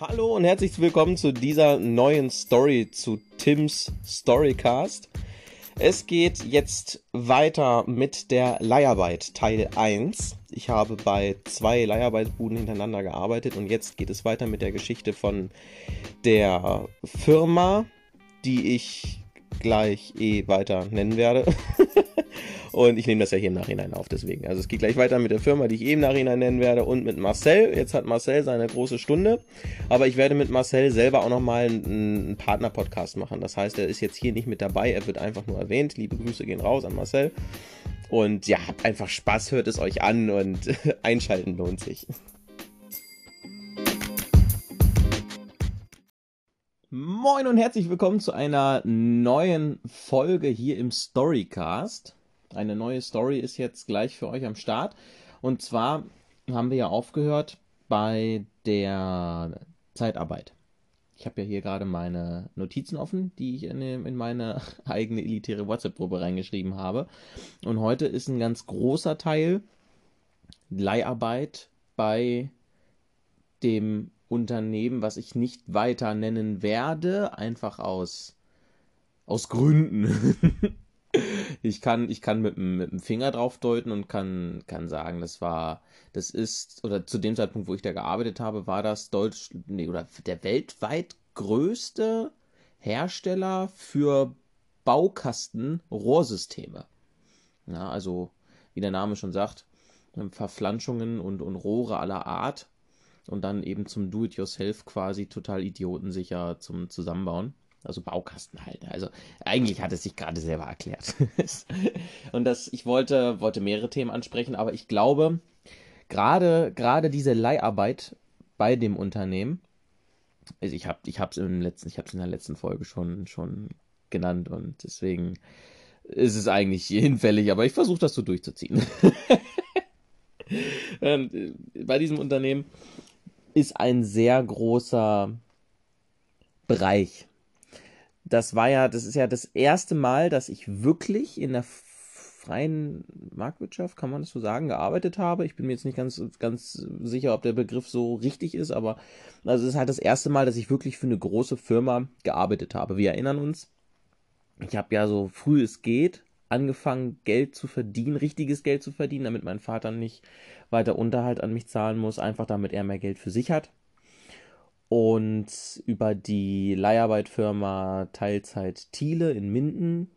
Hallo und herzlich willkommen zu dieser neuen Story zu Tims Storycast. Es geht jetzt weiter mit der Leiharbeit Teil 1. Ich habe bei zwei Leiharbeitsbuden hintereinander gearbeitet und jetzt geht es weiter mit der Geschichte von der Firma, die ich gleich eh weiter nennen werde. Und ich nehme das ja hier im Nachhinein auf, deswegen. Also es geht gleich weiter mit der Firma, die ich eben im Nachhinein nennen werde und mit Marcel. Jetzt hat Marcel seine große Stunde. Aber ich werde mit Marcel selber auch nochmal einen Partner-Podcast machen. Das heißt, er ist jetzt hier nicht mit dabei, er wird einfach nur erwähnt. Liebe Grüße gehen raus an Marcel. Und ja, habt einfach Spaß, hört es euch an und einschalten lohnt sich. Moin und herzlich willkommen zu einer neuen Folge hier im Storycast. Eine neue Story ist jetzt gleich für euch am Start. Und zwar haben wir ja aufgehört bei der Zeitarbeit. Ich habe ja hier gerade meine Notizen offen, die ich in, in meine eigene elitäre WhatsApp-Gruppe reingeschrieben habe. Und heute ist ein ganz großer Teil Leiharbeit bei dem Unternehmen, was ich nicht weiter nennen werde, einfach aus, aus Gründen. ich kann, ich kann mit, mit dem Finger drauf deuten und kann, kann sagen, das war, das ist, oder zu dem Zeitpunkt, wo ich da gearbeitet habe, war das Deutsch, nee, oder der weltweit größte Hersteller für Baukasten-Rohrsysteme. Ja, also, wie der Name schon sagt, Verflanschungen und, und Rohre aller Art und dann eben zum Do-it-yourself quasi total idiotensicher zum Zusammenbauen. Also Baukasten halt. Also eigentlich hat es sich gerade selber erklärt. und das, ich wollte, wollte mehrere Themen ansprechen, aber ich glaube, gerade, gerade diese Leiharbeit bei dem Unternehmen, also ich habe ich hab's im letzten, ich habe es in der letzten Folge schon, schon genannt und deswegen ist es eigentlich hinfällig, aber ich versuche das so durchzuziehen. Äh, bei diesem Unternehmen ist ein sehr großer Bereich das war ja, das ist ja das erste Mal, dass ich wirklich in der freien Marktwirtschaft, kann man das so sagen, gearbeitet habe. Ich bin mir jetzt nicht ganz, ganz sicher, ob der Begriff so richtig ist, aber also es ist halt das erste Mal, dass ich wirklich für eine große Firma gearbeitet habe. Wir erinnern uns, ich habe ja so früh es geht angefangen, Geld zu verdienen, richtiges Geld zu verdienen, damit mein Vater nicht weiter Unterhalt an mich zahlen muss, einfach damit er mehr Geld für sich hat und über die Leiharbeitfirma Teilzeit Thiele in Minden,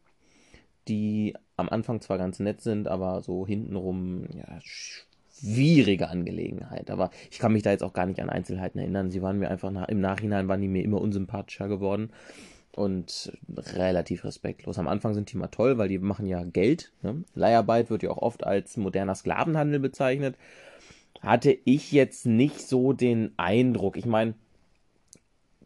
die am Anfang zwar ganz nett sind, aber so hintenrum ja, schwierige Angelegenheit. Aber ich kann mich da jetzt auch gar nicht an Einzelheiten erinnern. Sie waren mir einfach nach, im Nachhinein waren die mir immer unsympathischer geworden und relativ respektlos. Am Anfang sind die mal toll, weil die machen ja Geld. Ne? Leiharbeit wird ja auch oft als moderner Sklavenhandel bezeichnet. Hatte ich jetzt nicht so den Eindruck. Ich meine,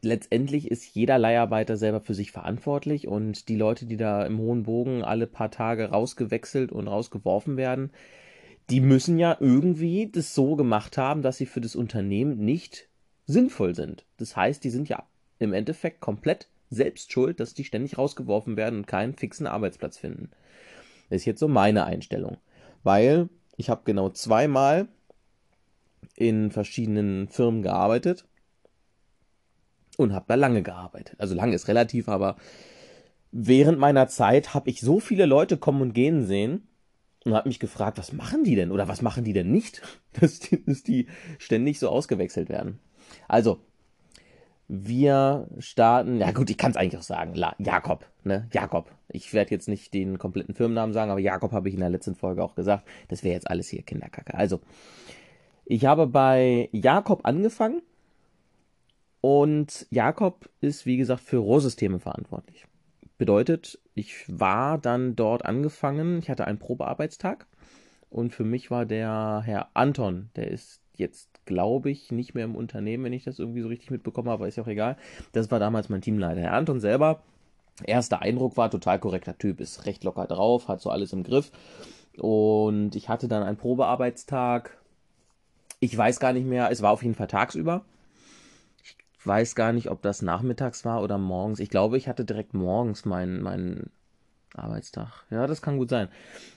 letztendlich ist jeder Leiharbeiter selber für sich verantwortlich und die Leute, die da im hohen Bogen alle paar Tage rausgewechselt und rausgeworfen werden, die müssen ja irgendwie das so gemacht haben, dass sie für das Unternehmen nicht sinnvoll sind. Das heißt, die sind ja im Endeffekt komplett selbst schuld, dass die ständig rausgeworfen werden und keinen fixen Arbeitsplatz finden. Das ist jetzt so meine Einstellung. Weil ich habe genau zweimal in verschiedenen Firmen gearbeitet und habe da lange gearbeitet. Also lange ist relativ, aber während meiner Zeit habe ich so viele Leute kommen und gehen sehen und habe mich gefragt, was machen die denn oder was machen die denn nicht, dass die, dass die ständig so ausgewechselt werden. Also, wir starten, ja gut, ich kann es eigentlich auch sagen, La, Jakob, ne, Jakob. Ich werde jetzt nicht den kompletten Firmennamen sagen, aber Jakob habe ich in der letzten Folge auch gesagt. Das wäre jetzt alles hier Kinderkacke. Also, ich habe bei Jakob angefangen und Jakob ist, wie gesagt, für Rohrsysteme verantwortlich. Bedeutet, ich war dann dort angefangen, ich hatte einen Probearbeitstag und für mich war der Herr Anton, der ist jetzt, glaube ich, nicht mehr im Unternehmen, wenn ich das irgendwie so richtig mitbekommen habe, aber ist ja auch egal. Das war damals mein Teamleiter. Herr Anton selber, erster Eindruck war total korrekter Typ, ist recht locker drauf, hat so alles im Griff. Und ich hatte dann einen Probearbeitstag. Ich weiß gar nicht mehr, es war auf jeden Fall tagsüber weiß gar nicht, ob das nachmittags war oder morgens. Ich glaube, ich hatte direkt morgens meinen, meinen Arbeitstag. Ja, das kann gut sein.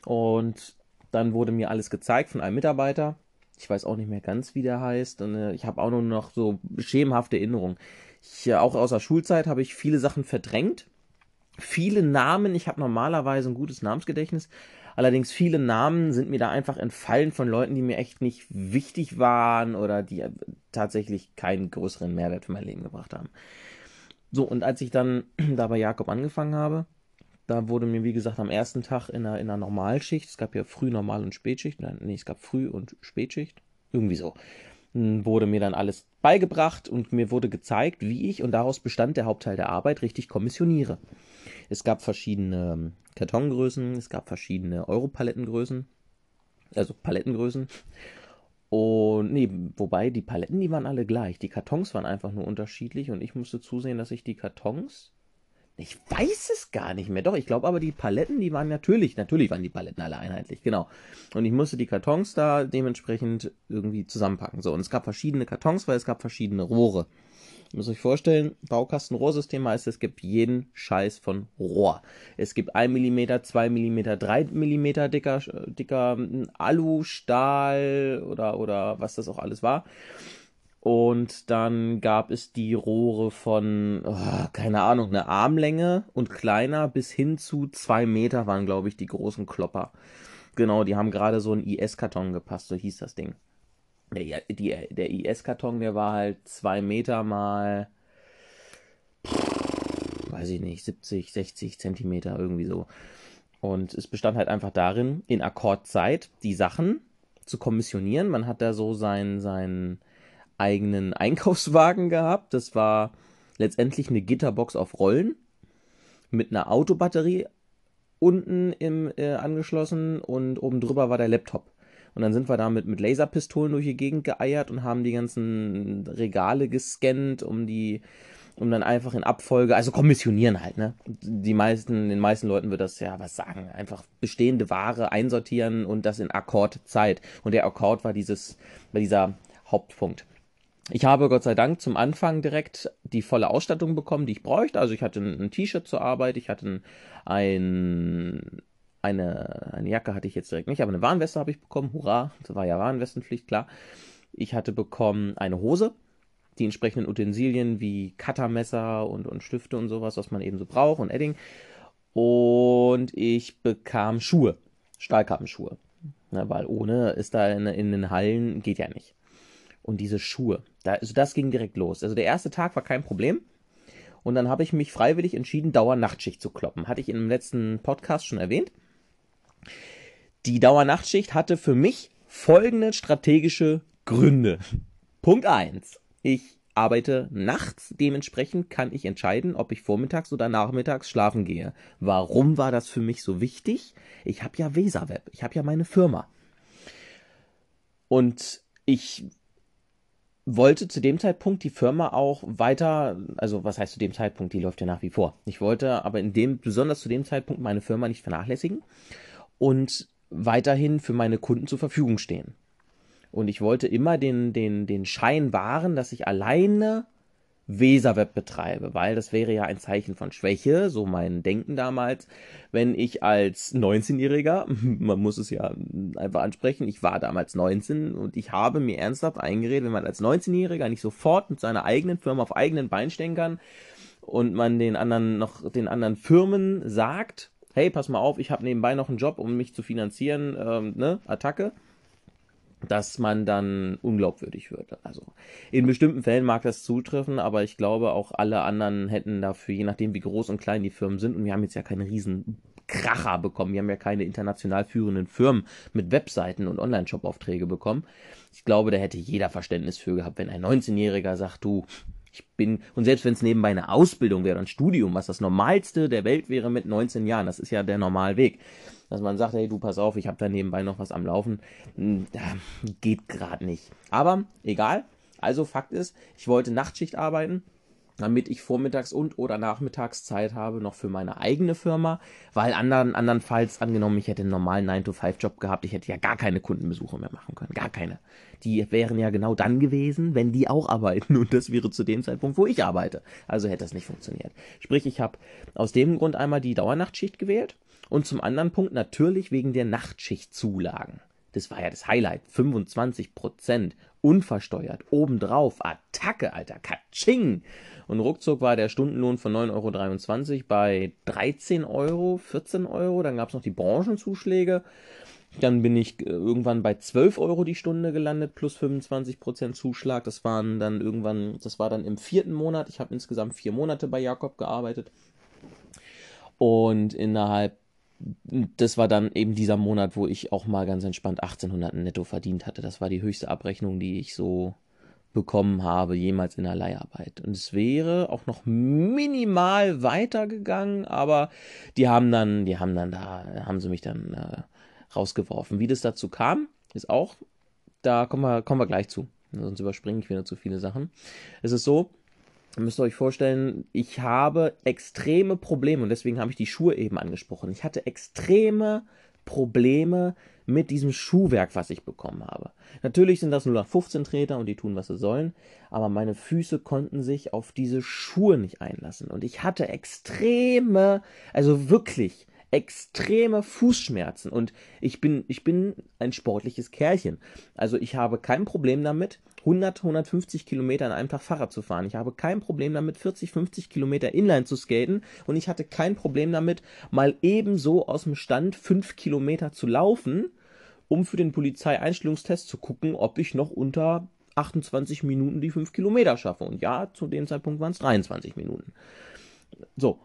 Und dann wurde mir alles gezeigt von einem Mitarbeiter. Ich weiß auch nicht mehr ganz, wie der heißt. Und äh, ich habe auch nur noch so schemenhafte Erinnerungen. Ich, äh, auch aus der Schulzeit habe ich viele Sachen verdrängt. Viele Namen, ich habe normalerweise ein gutes Namensgedächtnis, allerdings viele Namen sind mir da einfach entfallen von Leuten, die mir echt nicht wichtig waren oder die tatsächlich keinen größeren Mehrwert für mein Leben gebracht haben. So, und als ich dann da bei Jakob angefangen habe, da wurde mir, wie gesagt, am ersten Tag in einer, in einer Normalschicht, es gab ja Früh-, Normal- und Spätschicht, nein, nee, es gab Früh- und Spätschicht, irgendwie so, hm, wurde mir dann alles beigebracht und mir wurde gezeigt, wie ich, und daraus bestand der Hauptteil der Arbeit, richtig kommissioniere. Es gab verschiedene ähm, Kartongrößen, es gab verschiedene Europalettengrößen, also Palettengrößen. Und nee, wobei die Paletten, die waren alle gleich. Die Kartons waren einfach nur unterschiedlich und ich musste zusehen, dass ich die Kartons ich weiß es gar nicht mehr. Doch, ich glaube aber, die Paletten, die waren natürlich, natürlich waren die Paletten alle einheitlich, genau. Und ich musste die Kartons da dementsprechend irgendwie zusammenpacken. So, und es gab verschiedene Kartons, weil es gab verschiedene Rohre. Ihr müsst euch vorstellen, Baukasten-Rohrsystem heißt, es gibt jeden Scheiß von Rohr. Es gibt 1 mm, 2 mm, 3 mm dicker, dicker Alu, Stahl oder, oder was das auch alles war. Und dann gab es die Rohre von, oh, keine Ahnung, eine Armlänge und kleiner bis hin zu zwei Meter waren, glaube ich, die großen Klopper. Genau, die haben gerade so einen IS-Karton gepasst, so hieß das Ding. Der, die, der IS-Karton, der war halt zwei Meter mal, weiß ich nicht, 70, 60 Zentimeter, irgendwie so. Und es bestand halt einfach darin, in Akkordzeit die Sachen zu kommissionieren. Man hat da so sein, sein, eigenen Einkaufswagen gehabt. Das war letztendlich eine Gitterbox auf Rollen mit einer Autobatterie unten im, äh, angeschlossen und oben drüber war der Laptop. Und dann sind wir damit mit Laserpistolen durch die Gegend geeiert und haben die ganzen Regale gescannt, um die, um dann einfach in Abfolge, also kommissionieren halt, ne? Die meisten, den meisten Leuten wird das ja was sagen, einfach bestehende Ware einsortieren und das in Akkordzeit. Und der Akkord war dieses, war dieser Hauptpunkt. Ich habe Gott sei Dank zum Anfang direkt die volle Ausstattung bekommen, die ich bräuchte. Also ich hatte ein, ein T-Shirt zur Arbeit, ich hatte ein, eine, eine Jacke hatte ich jetzt direkt nicht, aber eine Warnweste habe ich bekommen. Hurra, das war ja Warnwestenpflicht, klar. Ich hatte bekommen eine Hose, die entsprechenden Utensilien wie Cuttermesser und, und Stifte und sowas, was man eben so braucht und Edding. Und ich bekam Schuhe, Stahlkappenschuhe. Ja, weil ohne ist da in, in den Hallen, geht ja nicht und diese Schuhe. Da, also das ging direkt los. Also der erste Tag war kein Problem. Und dann habe ich mich freiwillig entschieden, Dauernachtschicht zu kloppen. Hatte ich im letzten Podcast schon erwähnt. Die Dauernachtschicht hatte für mich folgende strategische Gründe. Punkt 1. Ich arbeite nachts, dementsprechend kann ich entscheiden, ob ich vormittags oder nachmittags schlafen gehe. Warum war das für mich so wichtig? Ich habe ja Weserweb, ich habe ja meine Firma. Und ich wollte zu dem Zeitpunkt die Firma auch weiter, also was heißt zu dem Zeitpunkt, die läuft ja nach wie vor. Ich wollte aber in dem, besonders zu dem Zeitpunkt meine Firma nicht vernachlässigen und weiterhin für meine Kunden zur Verfügung stehen. Und ich wollte immer den, den, den Schein wahren, dass ich alleine Weserweb betreibe, weil das wäre ja ein Zeichen von Schwäche, so mein Denken damals, wenn ich als 19-Jähriger, man muss es ja einfach ansprechen, ich war damals 19 und ich habe mir ernsthaft eingeredet, wenn man als 19-Jähriger nicht sofort mit seiner eigenen Firma auf eigenen Beinen stehen kann und man den anderen noch den anderen Firmen sagt, hey, pass mal auf, ich habe nebenbei noch einen Job, um mich zu finanzieren, ähm, ne, Attacke dass man dann unglaubwürdig wird. Also in bestimmten Fällen mag das zutreffen, aber ich glaube auch alle anderen hätten dafür, je nachdem wie groß und klein die Firmen sind, und wir haben jetzt ja keine riesen Kracher bekommen, wir haben ja keine international führenden Firmen mit Webseiten und Online-Shop-Aufträge bekommen. Ich glaube, da hätte jeder Verständnis für gehabt, wenn ein 19-Jähriger sagt, du, ich bin, und selbst wenn es nebenbei eine Ausbildung wäre, ein Studium, was das Normalste der Welt wäre mit 19 Jahren, das ist ja der Normalweg dass man sagt, hey, du pass auf, ich habe da nebenbei noch was am Laufen. Hm, geht gerade nicht. Aber egal. Also Fakt ist, ich wollte Nachtschicht arbeiten damit ich vormittags und oder nachmittags Zeit habe noch für meine eigene Firma, weil anderen, andernfalls angenommen, ich hätte einen normalen 9-to-5-Job gehabt, ich hätte ja gar keine Kundenbesuche mehr machen können, gar keine. Die wären ja genau dann gewesen, wenn die auch arbeiten und das wäre zu dem Zeitpunkt, wo ich arbeite. Also hätte das nicht funktioniert. Sprich, ich habe aus dem Grund einmal die Dauernachtschicht gewählt und zum anderen Punkt natürlich wegen der Nachtschichtzulagen. das war ja das Highlight, 25 Prozent, unversteuert, obendrauf, Attacke, Alter, Katsching. Und ruckzuck war der Stundenlohn von 9,23 Euro bei 13 Euro, 14 Euro, dann gab es noch die Branchenzuschläge. Dann bin ich äh, irgendwann bei 12 Euro die Stunde gelandet, plus 25 Prozent Zuschlag. Das waren dann irgendwann, das war dann im vierten Monat. Ich habe insgesamt vier Monate bei Jakob gearbeitet. Und innerhalb, das war dann eben dieser Monat, wo ich auch mal ganz entspannt 1800 netto verdient hatte. Das war die höchste Abrechnung, die ich so bekommen habe, jemals in der Leiharbeit. Und es wäre auch noch minimal weitergegangen, aber die haben dann, die haben dann da, haben sie mich dann äh, rausgeworfen. Wie das dazu kam, ist auch, da kommen wir, kommen wir gleich zu. Sonst überspringe ich wieder zu viele Sachen. Es ist so, ihr müsst euch vorstellen, ich habe extreme Probleme und deswegen habe ich die Schuhe eben angesprochen. Ich hatte extreme Probleme mit diesem Schuhwerk, was ich bekommen habe. Natürlich sind das nur 15 Treter und die tun, was sie sollen, aber meine Füße konnten sich auf diese Schuhe nicht einlassen und ich hatte extreme, also wirklich extreme Fußschmerzen und ich bin, ich bin ein sportliches Kerlchen. Also ich habe kein Problem damit, 100, 150 Kilometer an einem Tag Fahrrad zu fahren. Ich habe kein Problem damit, 40, 50 Kilometer Inline zu skaten und ich hatte kein Problem damit, mal ebenso aus dem Stand 5 Kilometer zu laufen, um für den Polizeieinstellungstest zu gucken, ob ich noch unter 28 Minuten die 5 Kilometer schaffe. Und ja, zu dem Zeitpunkt waren es 23 Minuten. So,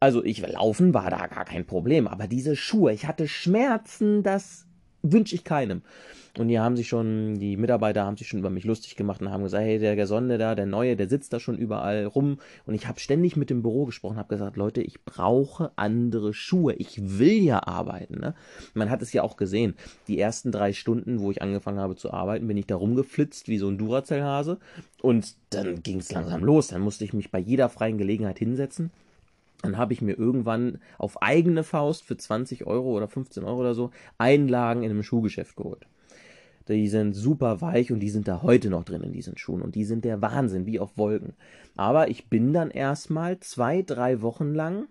also ich laufen war da gar kein Problem, aber diese Schuhe, ich hatte Schmerzen, das wünsche ich keinem. Und hier haben sich schon, die Mitarbeiter haben sich schon über mich lustig gemacht und haben gesagt, hey, der Gesonde da, der Neue, der sitzt da schon überall rum. Und ich habe ständig mit dem Büro gesprochen, habe gesagt, Leute, ich brauche andere Schuhe. Ich will ja arbeiten. Ne? Man hat es ja auch gesehen. Die ersten drei Stunden, wo ich angefangen habe zu arbeiten, bin ich da rumgeflitzt wie so ein Duracell-Hase. Und dann ging es langsam los. Dann musste ich mich bei jeder freien Gelegenheit hinsetzen dann habe ich mir irgendwann auf eigene Faust für 20 Euro oder 15 Euro oder so Einlagen in einem Schuhgeschäft geholt. Die sind super weich und die sind da heute noch drin in diesen Schuhen und die sind der Wahnsinn, wie auf Wolken. Aber ich bin dann erstmal zwei, drei Wochen lang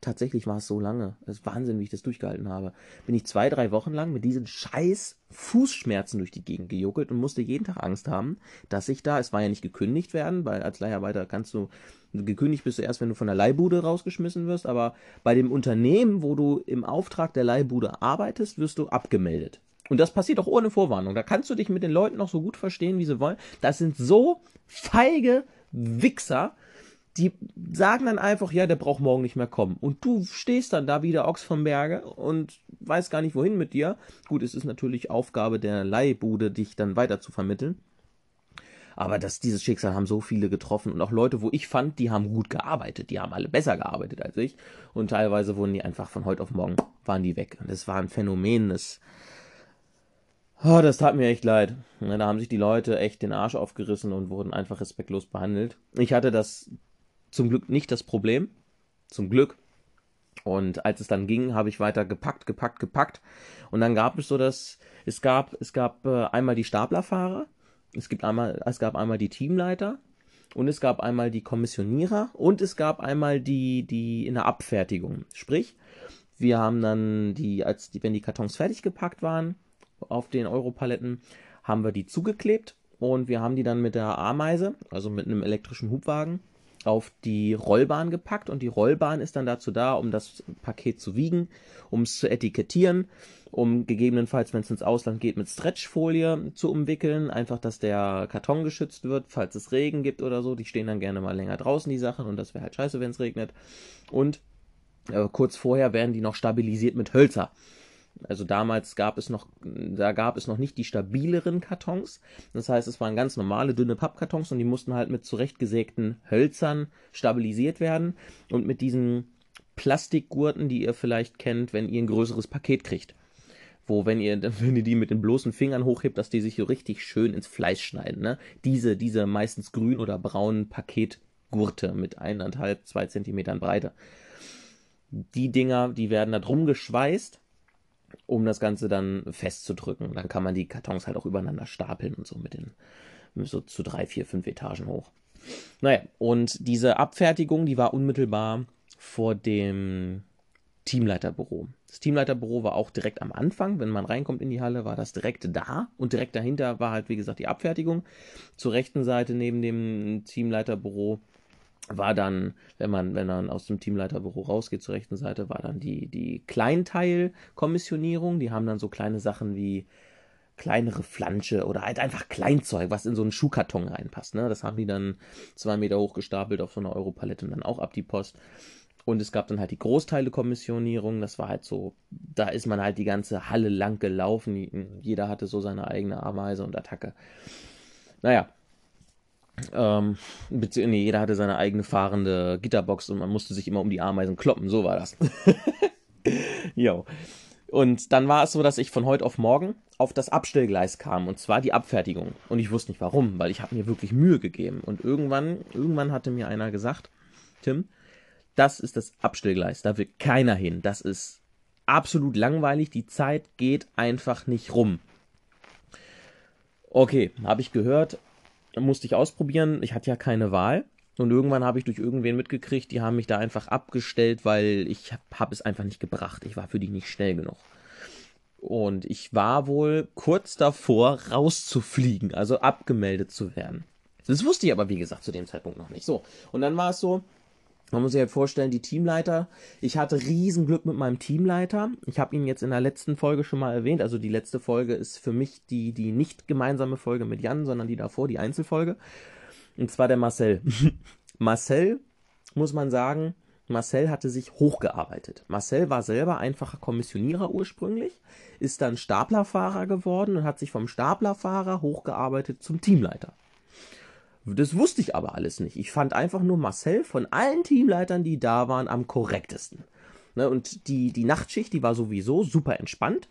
tatsächlich war es so lange. Das ist Wahnsinn, wie ich das durchgehalten habe. Bin ich zwei, drei Wochen lang mit diesen scheiß Fußschmerzen durch die Gegend gejuckelt und musste jeden Tag Angst haben, dass ich da, es war ja nicht gekündigt werden, weil als Leiharbeiter kannst du, gekündigt bist du erst, wenn du von der Leihbude rausgeschmissen wirst, aber bei dem Unternehmen, wo du im Auftrag der Leihbude arbeitest, wirst du abgemeldet. Und das passiert auch ohne Vorwarnung. Da kannst du dich mit den Leuten noch so gut verstehen, wie sie wollen. Das sind so feige Wichser, die sagen dann einfach, ja, der braucht morgen nicht mehr kommen. Und du stehst dann da wieder Ochs vom Berge und weißt gar nicht, wohin mit dir. Gut, es ist natürlich Aufgabe der Leihbude, dich dann weiter zu vermitteln. Aber das, dieses Schicksal haben so viele getroffen und auch Leute, wo ich fand, die haben gut gearbeitet. Die haben alle besser gearbeitet als ich. Und teilweise wurden die einfach von heute auf morgen, waren die weg. Und das war ein Phänomen, das, oh, das tat mir echt leid. Da haben sich die Leute echt den Arsch aufgerissen und wurden einfach respektlos behandelt. Ich hatte das zum Glück nicht das Problem. Zum Glück. Und als es dann ging, habe ich weiter gepackt, gepackt, gepackt. Und dann gab es so das, es gab, es gab äh, einmal die Staplerfahrer, es gibt einmal, es gab einmal die Teamleiter und es gab einmal die Kommissionierer und es gab einmal die, die in der Abfertigung. Sprich, wir haben dann die, als die, wenn die Kartons fertig gepackt waren auf den Europaletten, haben wir die zugeklebt und wir haben die dann mit der Ameise, also mit einem elektrischen Hubwagen, auf die Rollbahn gepackt und die Rollbahn ist dann dazu da, um das Paket zu wiegen, um es zu etikettieren, um gegebenenfalls, wenn es ins Ausland geht, mit Stretchfolie zu umwickeln, einfach, dass der Karton geschützt wird, falls es Regen gibt oder so. Die stehen dann gerne mal länger draußen, die Sachen, und das wäre halt scheiße, wenn es regnet. Und äh, kurz vorher werden die noch stabilisiert mit Hölzer. Also damals gab es noch, da gab es noch nicht die stabileren Kartons. Das heißt, es waren ganz normale, dünne Pappkartons und die mussten halt mit zurechtgesägten Hölzern stabilisiert werden und mit diesen Plastikgurten, die ihr vielleicht kennt, wenn ihr ein größeres Paket kriegt. Wo, wenn ihr, wenn ihr die mit den bloßen Fingern hochhebt, dass die sich so richtig schön ins Fleisch schneiden. Ne? Diese, diese meistens grün oder braunen Paketgurte mit eineinhalb, zwei Zentimetern Breite. Die Dinger, die werden da drum geschweißt um das Ganze dann festzudrücken. Dann kann man die Kartons halt auch übereinander stapeln und so mit den so zu drei, vier, fünf Etagen hoch. Naja, und diese Abfertigung, die war unmittelbar vor dem Teamleiterbüro. Das Teamleiterbüro war auch direkt am Anfang, wenn man reinkommt in die Halle, war das direkt da und direkt dahinter war halt, wie gesagt, die Abfertigung. Zur rechten Seite neben dem Teamleiterbüro war dann, wenn man, wenn man aus dem Teamleiterbüro rausgeht, zur rechten Seite war dann die, die Kleinteilkommissionierung. Die haben dann so kleine Sachen wie kleinere Flansche oder halt einfach Kleinzeug, was in so einen Schuhkarton reinpasst. Ne? Das haben die dann zwei Meter hoch gestapelt auf so einer Europalette und dann auch ab die Post. Und es gab dann halt die Großteile-Kommissionierung. Das war halt so, da ist man halt die ganze Halle lang gelaufen. Jeder hatte so seine eigene Ameise und Attacke. Naja. Ähm, nee, jeder hatte seine eigene fahrende Gitterbox und man musste sich immer um die Ameisen kloppen. So war das. jo. Und dann war es so, dass ich von heute auf morgen auf das Abstellgleis kam und zwar die Abfertigung. Und ich wusste nicht warum, weil ich habe mir wirklich Mühe gegeben. Und irgendwann, irgendwann hatte mir einer gesagt, Tim, das ist das Abstellgleis, da will keiner hin. Das ist absolut langweilig, die Zeit geht einfach nicht rum. Okay, habe ich gehört, musste ich ausprobieren, ich hatte ja keine Wahl. Und irgendwann habe ich durch irgendwen mitgekriegt, die haben mich da einfach abgestellt, weil ich habe hab es einfach nicht gebracht. Ich war für die nicht schnell genug. Und ich war wohl kurz davor, rauszufliegen, also abgemeldet zu werden. Das wusste ich aber, wie gesagt, zu dem Zeitpunkt noch nicht. So. Und dann war es so, man muss sich halt vorstellen, die Teamleiter. Ich hatte Riesenglück mit meinem Teamleiter. Ich habe ihn jetzt in der letzten Folge schon mal erwähnt. Also die letzte Folge ist für mich die, die nicht gemeinsame Folge mit Jan, sondern die davor, die Einzelfolge. Und zwar der Marcel. Marcel, muss man sagen, Marcel hatte sich hochgearbeitet. Marcel war selber einfacher Kommissionierer ursprünglich, ist dann Staplerfahrer geworden und hat sich vom Staplerfahrer hochgearbeitet zum Teamleiter. Das wusste ich aber alles nicht. Ich fand einfach nur Marcel von allen Teamleitern, die da waren, am korrektesten. Ne, und die, die Nachtschicht, die war sowieso super entspannt.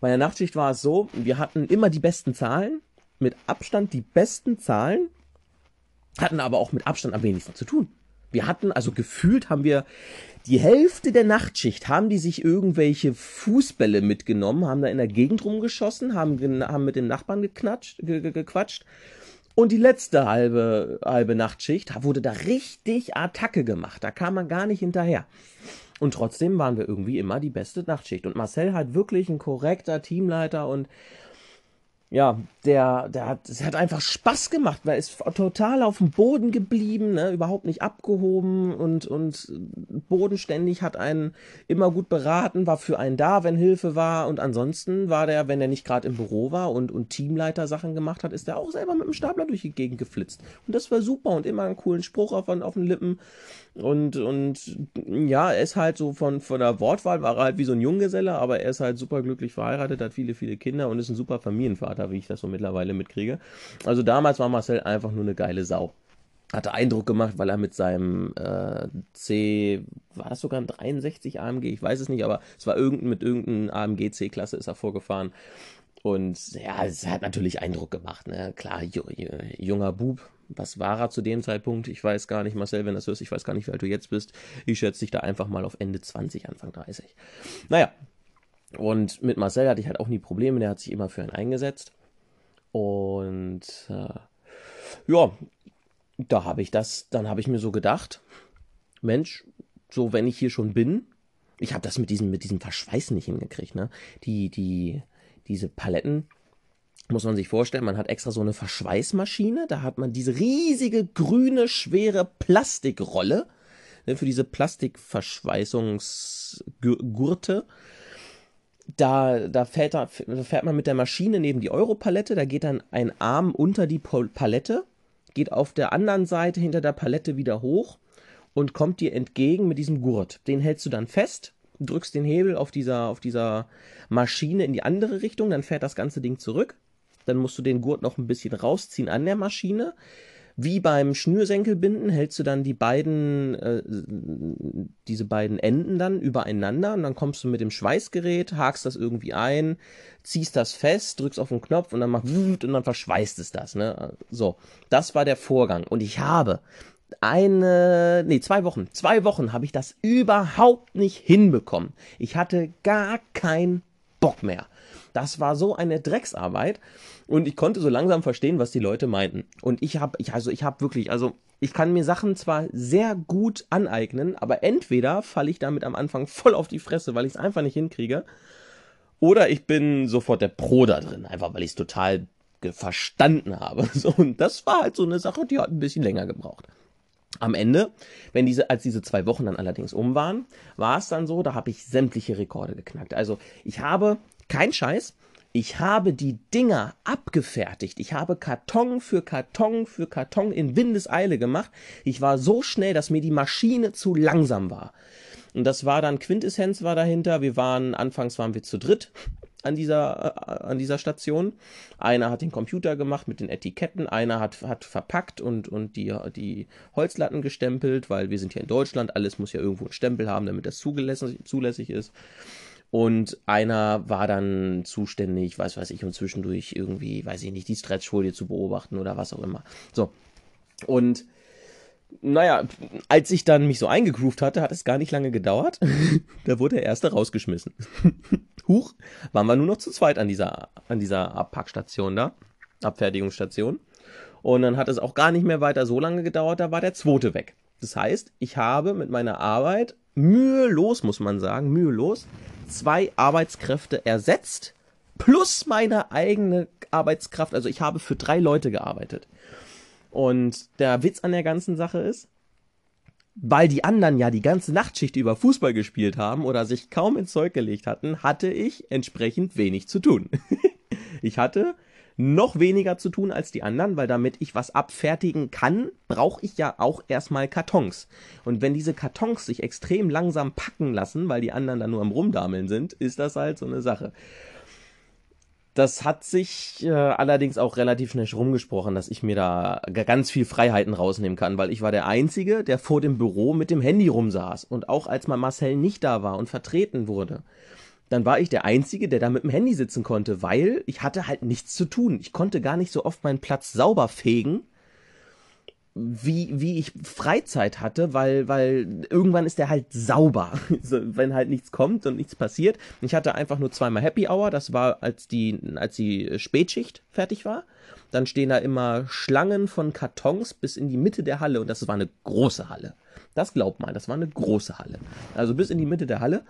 Bei der Nachtschicht war es so, wir hatten immer die besten Zahlen mit Abstand die besten Zahlen, hatten aber auch mit Abstand am wenigsten zu tun. Wir hatten, also gefühlt haben wir die Hälfte der Nachtschicht, haben die sich irgendwelche Fußbälle mitgenommen, haben da in der Gegend rumgeschossen, haben, haben mit den Nachbarn geknatscht, ge, ge, gequatscht. Und die letzte halbe, halbe Nachtschicht wurde da richtig Attacke gemacht. Da kam man gar nicht hinterher. Und trotzdem waren wir irgendwie immer die beste Nachtschicht. Und Marcel hat wirklich ein korrekter Teamleiter und ja, der, der hat, es hat einfach Spaß gemacht, weil er ist total auf dem Boden geblieben, ne, überhaupt nicht abgehoben und, und bodenständig, hat einen immer gut beraten, war für einen da, wenn Hilfe war und ansonsten war der, wenn er nicht gerade im Büro war und, und Teamleiter Sachen gemacht hat, ist er auch selber mit dem Stapler durch die Gegend geflitzt. Und das war super und immer einen coolen Spruch auf, auf den Lippen und, und ja, er ist halt so von, von der Wortwahl war er halt wie so ein Junggeselle, aber er ist halt super glücklich verheiratet, hat viele, viele Kinder und ist ein super Familienvater, wie ich das so mittlerweile mitkriege. Also damals war Marcel einfach nur eine geile Sau. Hatte Eindruck gemacht, weil er mit seinem äh, C, war das sogar ein 63 AMG? Ich weiß es nicht, aber es war irgendein, mit irgendeinem AMG C-Klasse ist er vorgefahren. Und ja, es hat natürlich Eindruck gemacht. Ne? Klar, junger Bub, was war er zu dem Zeitpunkt? Ich weiß gar nicht, Marcel, wenn das hörst, ich weiß gar nicht, wie alt du jetzt bist. Ich schätze dich da einfach mal auf Ende 20, Anfang 30. Naja, und mit Marcel hatte ich halt auch nie Probleme, der hat sich immer für einen eingesetzt. Und äh, ja, da habe ich das, dann habe ich mir so gedacht, Mensch, so wenn ich hier schon bin, ich habe das mit diesem, mit diesem Verschweiß nicht hingekriegt, ne? Die, die, diese Paletten, muss man sich vorstellen, man hat extra so eine Verschweißmaschine, da hat man diese riesige grüne, schwere Plastikrolle ne, für diese Plastikverschweißungsgurte. Da, da, fährt, da fährt man mit der Maschine neben die Europalette, da geht dann ein Arm unter die Palette, geht auf der anderen Seite hinter der Palette wieder hoch und kommt dir entgegen mit diesem Gurt. Den hältst du dann fest, drückst den Hebel auf dieser, auf dieser Maschine in die andere Richtung, dann fährt das ganze Ding zurück dann musst du den Gurt noch ein bisschen rausziehen an der Maschine. Wie beim Schnürsenkelbinden hältst du dann die beiden, äh, diese beiden Enden dann übereinander und dann kommst du mit dem Schweißgerät, hakst das irgendwie ein, ziehst das fest, drückst auf den Knopf und dann macht und dann verschweißt es das, ne? So. Das war der Vorgang. Und ich habe eine, nee, zwei Wochen, zwei Wochen habe ich das überhaupt nicht hinbekommen. Ich hatte gar keinen Bock mehr. Das war so eine Drecksarbeit und ich konnte so langsam verstehen, was die Leute meinten. Und ich habe, ich, also ich habe wirklich, also ich kann mir Sachen zwar sehr gut aneignen, aber entweder falle ich damit am Anfang voll auf die Fresse, weil ich es einfach nicht hinkriege, oder ich bin sofort der Pro da drin, einfach weil ich es total verstanden habe. So, und das war halt so eine Sache, die hat ein bisschen länger gebraucht. Am Ende, wenn diese, als diese zwei Wochen dann allerdings um waren, war es dann so, da habe ich sämtliche Rekorde geknackt. Also ich habe, kein Scheiß, ich habe die Dinger abgefertigt. Ich habe Karton für Karton für Karton in Windeseile gemacht. Ich war so schnell, dass mir die Maschine zu langsam war. Und das war dann Quintessenz war dahinter. Wir waren, anfangs waren wir zu dritt an dieser, äh, an dieser Station. Einer hat den Computer gemacht mit den Etiketten, einer hat, hat verpackt und, und die, die Holzlatten gestempelt, weil wir sind hier in Deutschland, alles muss ja irgendwo einen Stempel haben, damit das zulässig ist. Und einer war dann zuständig, weiß weiß ich, um zwischendurch irgendwie, weiß ich nicht, die Stretchfolie zu beobachten oder was auch immer. So. Und naja, als ich dann mich so eingegroovt hatte, hat es gar nicht lange gedauert. da wurde der erste rausgeschmissen. Huch, waren wir nur noch zu zweit an dieser, an dieser Abpackstation da, Abfertigungsstation. Und dann hat es auch gar nicht mehr weiter so lange gedauert, da war der zweite weg. Das heißt, ich habe mit meiner Arbeit mühelos, muss man sagen, mühelos, zwei Arbeitskräfte ersetzt, plus meine eigene Arbeitskraft. Also ich habe für drei Leute gearbeitet. Und der Witz an der ganzen Sache ist, weil die anderen ja die ganze Nachtschicht über Fußball gespielt haben oder sich kaum ins Zeug gelegt hatten, hatte ich entsprechend wenig zu tun. ich hatte noch weniger zu tun als die anderen, weil damit ich was abfertigen kann, brauche ich ja auch erstmal Kartons. Und wenn diese Kartons sich extrem langsam packen lassen, weil die anderen da nur am Rumdameln sind, ist das halt so eine Sache. Das hat sich äh, allerdings auch relativ schnell rumgesprochen, dass ich mir da ganz viel Freiheiten rausnehmen kann, weil ich war der Einzige, der vor dem Büro mit dem Handy rumsaß. Und auch als mal Marcel nicht da war und vertreten wurde, dann war ich der Einzige, der da mit dem Handy sitzen konnte, weil ich hatte halt nichts zu tun. Ich konnte gar nicht so oft meinen Platz sauber fegen, wie, wie ich Freizeit hatte, weil, weil irgendwann ist der halt sauber, wenn halt nichts kommt und nichts passiert. Ich hatte einfach nur zweimal Happy Hour, das war, als die, als die Spätschicht fertig war. Dann stehen da immer Schlangen von Kartons bis in die Mitte der Halle und das war eine große Halle. Das glaubt mal, das war eine große Halle. Also bis in die Mitte der Halle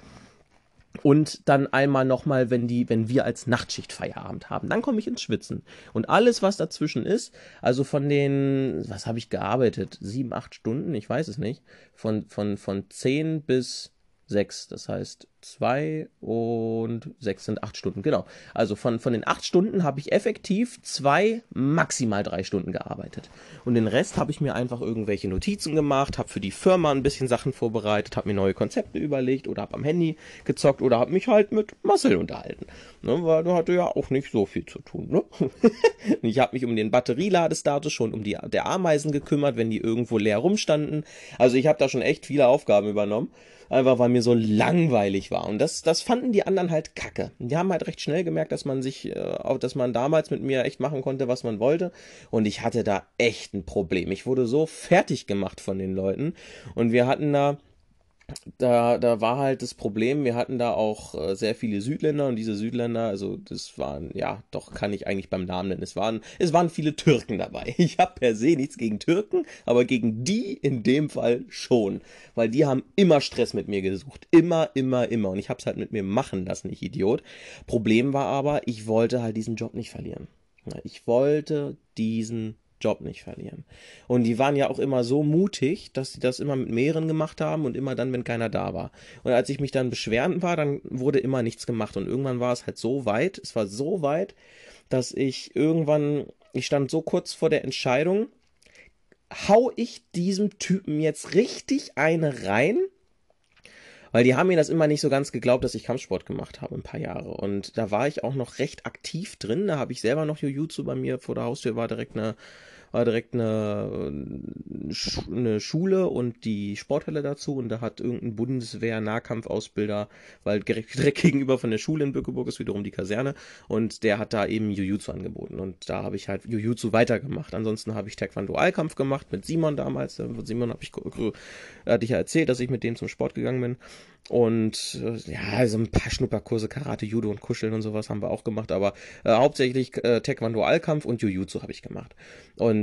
und dann einmal nochmal, wenn die, wenn wir als Nachtschicht Feierabend haben, dann komme ich ins Schwitzen. Und alles, was dazwischen ist, also von den, was habe ich gearbeitet? Sieben, acht Stunden, ich weiß es nicht. Von, von, von zehn bis sechs. Das heißt, zwei und sechs sind acht Stunden. Genau. Also von, von den acht Stunden habe ich effektiv zwei, maximal drei Stunden gearbeitet. Und den Rest habe ich mir einfach irgendwelche Notizen gemacht, habe für die Firma ein bisschen Sachen vorbereitet, habe mir neue Konzepte überlegt oder habe am Handy gezockt oder habe mich halt mit Marcel unterhalten. Ne, weil du hatte ja auch nicht so viel zu tun. Ne? ich habe mich um den Batterieladestatus schon um die der Ameisen gekümmert, wenn die irgendwo leer rumstanden. Also ich habe da schon echt viele Aufgaben übernommen einfach weil mir so langweilig war. Und das, das fanden die anderen halt kacke. Die haben halt recht schnell gemerkt, dass man sich, äh, dass man damals mit mir echt machen konnte, was man wollte. Und ich hatte da echt ein Problem. Ich wurde so fertig gemacht von den Leuten. Und wir hatten da da, da war halt das Problem, wir hatten da auch äh, sehr viele Südländer und diese Südländer, also das waren, ja, doch kann ich eigentlich beim Namen nennen, es waren, es waren viele Türken dabei. Ich habe per se nichts gegen Türken, aber gegen die in dem Fall schon, weil die haben immer Stress mit mir gesucht, immer, immer, immer und ich habe es halt mit mir machen lassen, ich Idiot. Problem war aber, ich wollte halt diesen Job nicht verlieren. Ich wollte diesen Job nicht verlieren. Und die waren ja auch immer so mutig, dass sie das immer mit mehreren gemacht haben und immer dann, wenn keiner da war. Und als ich mich dann beschweren war, dann wurde immer nichts gemacht. Und irgendwann war es halt so weit, es war so weit, dass ich irgendwann, ich stand so kurz vor der Entscheidung, hau ich diesem Typen jetzt richtig eine rein weil die haben mir das immer nicht so ganz geglaubt, dass ich Kampfsport gemacht habe, ein paar Jahre. Und da war ich auch noch recht aktiv drin. Da habe ich selber noch Jujutsu bei mir vor der Haustür, war direkt eine war direkt eine, eine Schule und die Sporthalle dazu und da hat irgendein Bundeswehr-Nahkampfausbilder, weil direkt, direkt gegenüber von der Schule in Bückeburg ist wiederum die Kaserne und der hat da eben Jujutsu angeboten und da habe ich halt Jujutsu weitergemacht. Ansonsten habe ich Taekwondo-Allkampf gemacht mit Simon damals. Mit Simon habe ich, hatte ich ja erzählt, dass ich mit dem zum Sport gegangen bin. Und äh, ja, so ein paar Schnupperkurse, Karate, Judo und Kuscheln und sowas haben wir auch gemacht, aber äh, hauptsächlich äh, Taekwondo Allkampf und Jujutsu habe ich gemacht. Und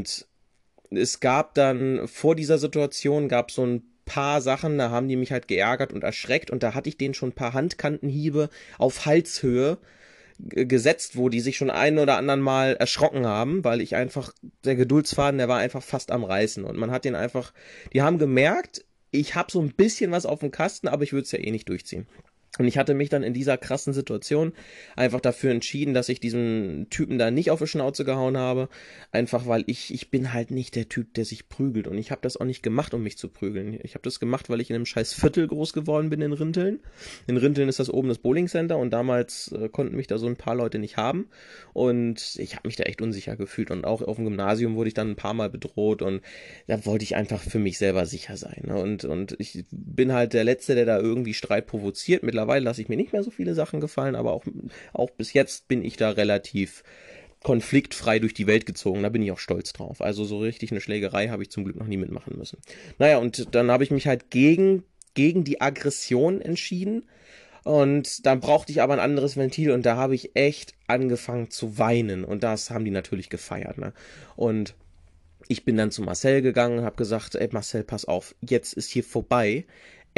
es gab dann vor dieser Situation gab so ein paar Sachen, da haben die mich halt geärgert und erschreckt und da hatte ich denen schon ein paar Handkantenhiebe auf Halshöhe gesetzt, wo die sich schon ein oder anderen Mal erschrocken haben, weil ich einfach, der Geduldsfaden, der war einfach fast am Reißen und man hat den einfach, die haben gemerkt, ich habe so ein bisschen was auf dem Kasten, aber ich würde es ja eh nicht durchziehen. Und ich hatte mich dann in dieser krassen Situation einfach dafür entschieden, dass ich diesem Typen da nicht auf die Schnauze gehauen habe. Einfach weil ich, ich bin halt nicht der Typ, der sich prügelt. Und ich habe das auch nicht gemacht, um mich zu prügeln. Ich habe das gemacht, weil ich in einem scheiß Viertel groß geworden bin in Rinteln. In Rinteln ist das oben das Bowling Center und damals äh, konnten mich da so ein paar Leute nicht haben. Und ich habe mich da echt unsicher gefühlt. Und auch auf dem Gymnasium wurde ich dann ein paar Mal bedroht und da wollte ich einfach für mich selber sicher sein. Ne? Und, und ich bin halt der Letzte, der da irgendwie Streit provoziert. Mittlerweile Mittlerweile lasse ich mir nicht mehr so viele Sachen gefallen, aber auch, auch bis jetzt bin ich da relativ konfliktfrei durch die Welt gezogen. Da bin ich auch stolz drauf. Also so richtig eine Schlägerei habe ich zum Glück noch nie mitmachen müssen. Naja, und dann habe ich mich halt gegen, gegen die Aggression entschieden. Und dann brauchte ich aber ein anderes Ventil und da habe ich echt angefangen zu weinen. Und das haben die natürlich gefeiert. Ne? Und ich bin dann zu Marcel gegangen und habe gesagt, ey Marcel, pass auf, jetzt ist hier vorbei